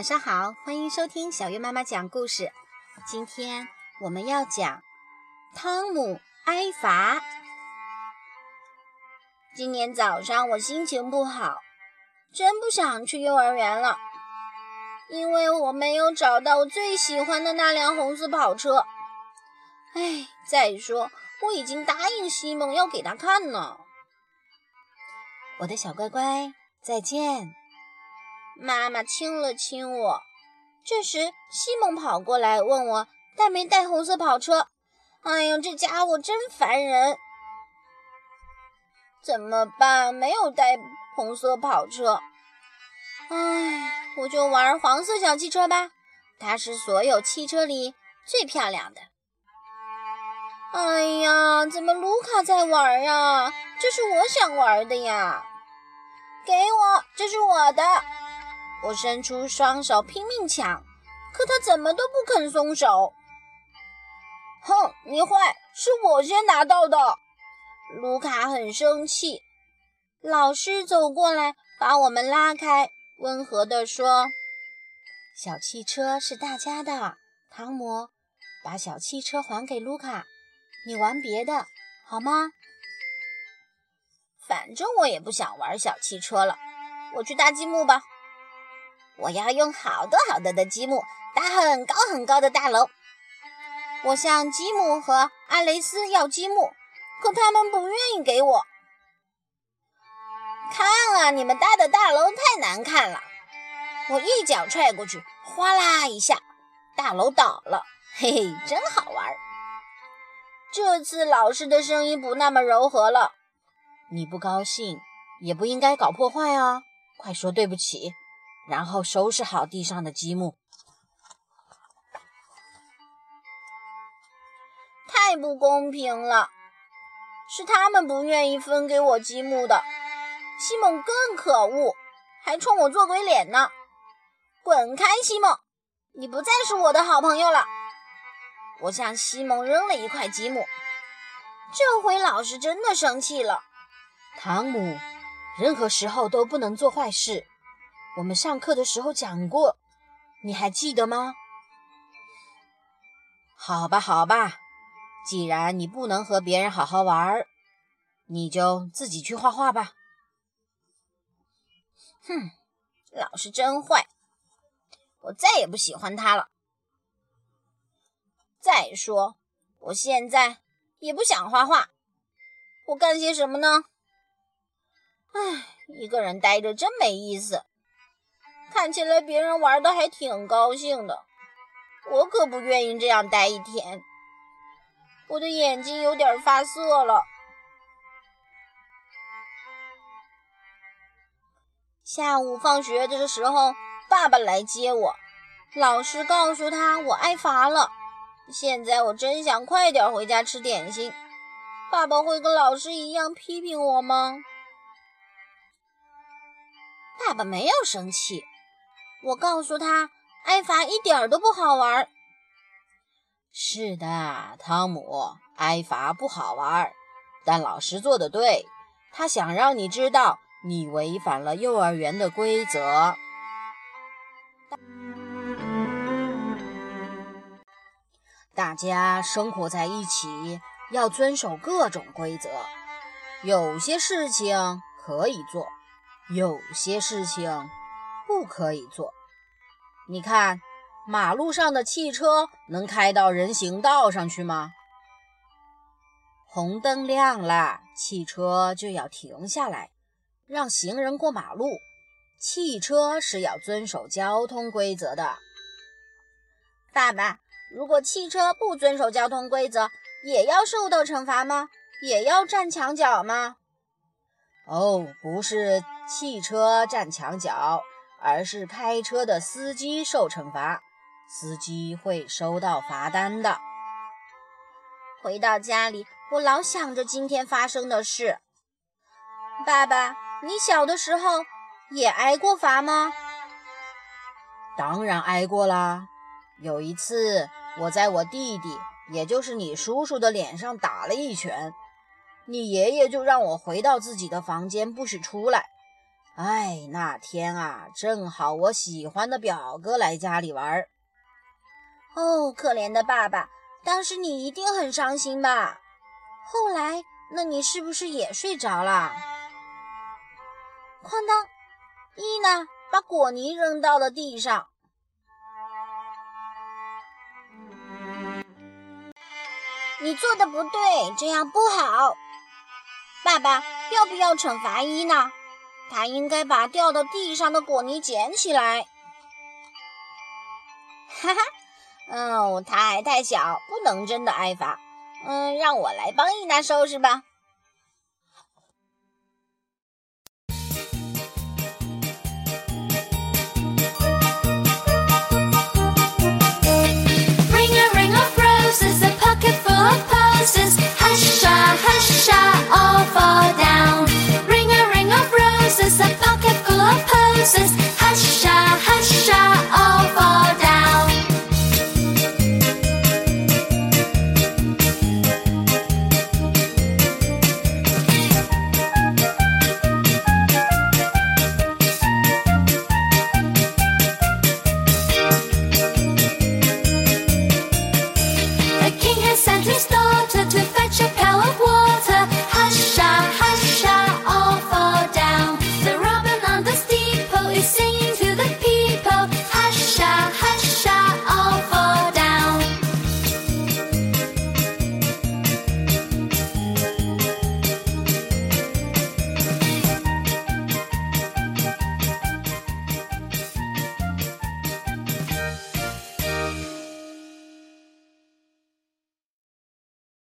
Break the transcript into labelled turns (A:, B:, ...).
A: 晚上好，欢迎收听小月妈妈讲故事。今天我们要讲汤姆挨罚。今天早上我心情不好，真不想去幼儿园了，因为我没有找到我最喜欢的那辆红色跑车。哎，再说我已经答应西蒙要给他看呢。我的小乖乖，再见。妈妈亲了亲我。这时，西蒙跑过来问我带没带红色跑车。哎呀，这家伙真烦人！怎么办？没有带红色跑车。哎，我就玩黄色小汽车吧，它是所有汽车里最漂亮的。哎呀，怎么卢卡在玩呀？这是我想玩的呀！给我，这是我的。我伸出双手拼命抢，可他怎么都不肯松手。哼，你坏，是我先拿到的。卢卡很生气。老师走过来，把我们拉开，温和地说：“小汽车是大家的，汤姆，把小汽车还给卢卡，你玩别的好吗？反正我也不想玩小汽车了，我去搭积木吧。”我要用好多好多的积木搭很高很高的大楼。我向吉姆和阿雷斯要积木，可他们不愿意给我。看啊，你们搭的大楼太难看了！我一脚踹过去，哗啦一下，大楼倒了。嘿嘿，真好玩。这次老师的声音不那么柔和了。你不高兴也不应该搞破坏啊！快说对不起。然后收拾好地上的积木，太不公平了！是他们不愿意分给我积木的。西蒙更可恶，还冲我做鬼脸呢！滚开，西蒙！你不再是我的好朋友了。我向西蒙扔了一块积木，这回老师真的生气了。汤姆，任何时候都不能做坏事。我们上课的时候讲过，你还记得吗？好吧，好吧，既然你不能和别人好好玩儿，你就自己去画画吧。哼，老师真坏，我再也不喜欢他了。再说，我现在也不想画画，我干些什么呢？唉，一个人呆着真没意思。看起来别人玩的还挺高兴的，我可不愿意这样待一天。我的眼睛有点发涩了。下午放学的时候，爸爸来接我，老师告诉他我挨罚了。现在我真想快点回家吃点心。爸爸会跟老师一样批评我吗？爸爸没有生气。我告诉他，挨罚一点都不好玩。是的，汤姆，挨罚不好玩，但老师做的对，他想让你知道你违反了幼儿园的规则。大家生活在一起，要遵守各种规则。有些事情可以做，有些事情。不可以坐。你看，马路上的汽车能开到人行道上去吗？红灯亮了，汽车就要停下来，让行人过马路。汽车是要遵守交通规则的。爸爸，如果汽车不遵守交通规则，也要受到惩罚吗？也要站墙角吗？哦，不是汽车站墙角。而是开车的司机受惩罚，司机会收到罚单的。回到家里，我老想着今天发生的事。爸爸，你小的时候也挨过罚吗？当然挨过啦。有一次，我在我弟弟，也就是你叔叔的脸上打了一拳，你爷爷就让我回到自己的房间，不许出来。哎，那天啊，正好我喜欢的表哥来家里玩。
B: 哦，可怜的爸爸，当时你一定很伤心吧？后来，那你是不是也睡着了？哐当，伊娜把果泥扔到了地上。你做的不对，这样不好。爸爸要不要惩罚伊娜？他应该把掉到地上的果泥捡起来。哈哈，哦，他还太小，不能真的挨罚。嗯，让我来帮伊娜收拾吧。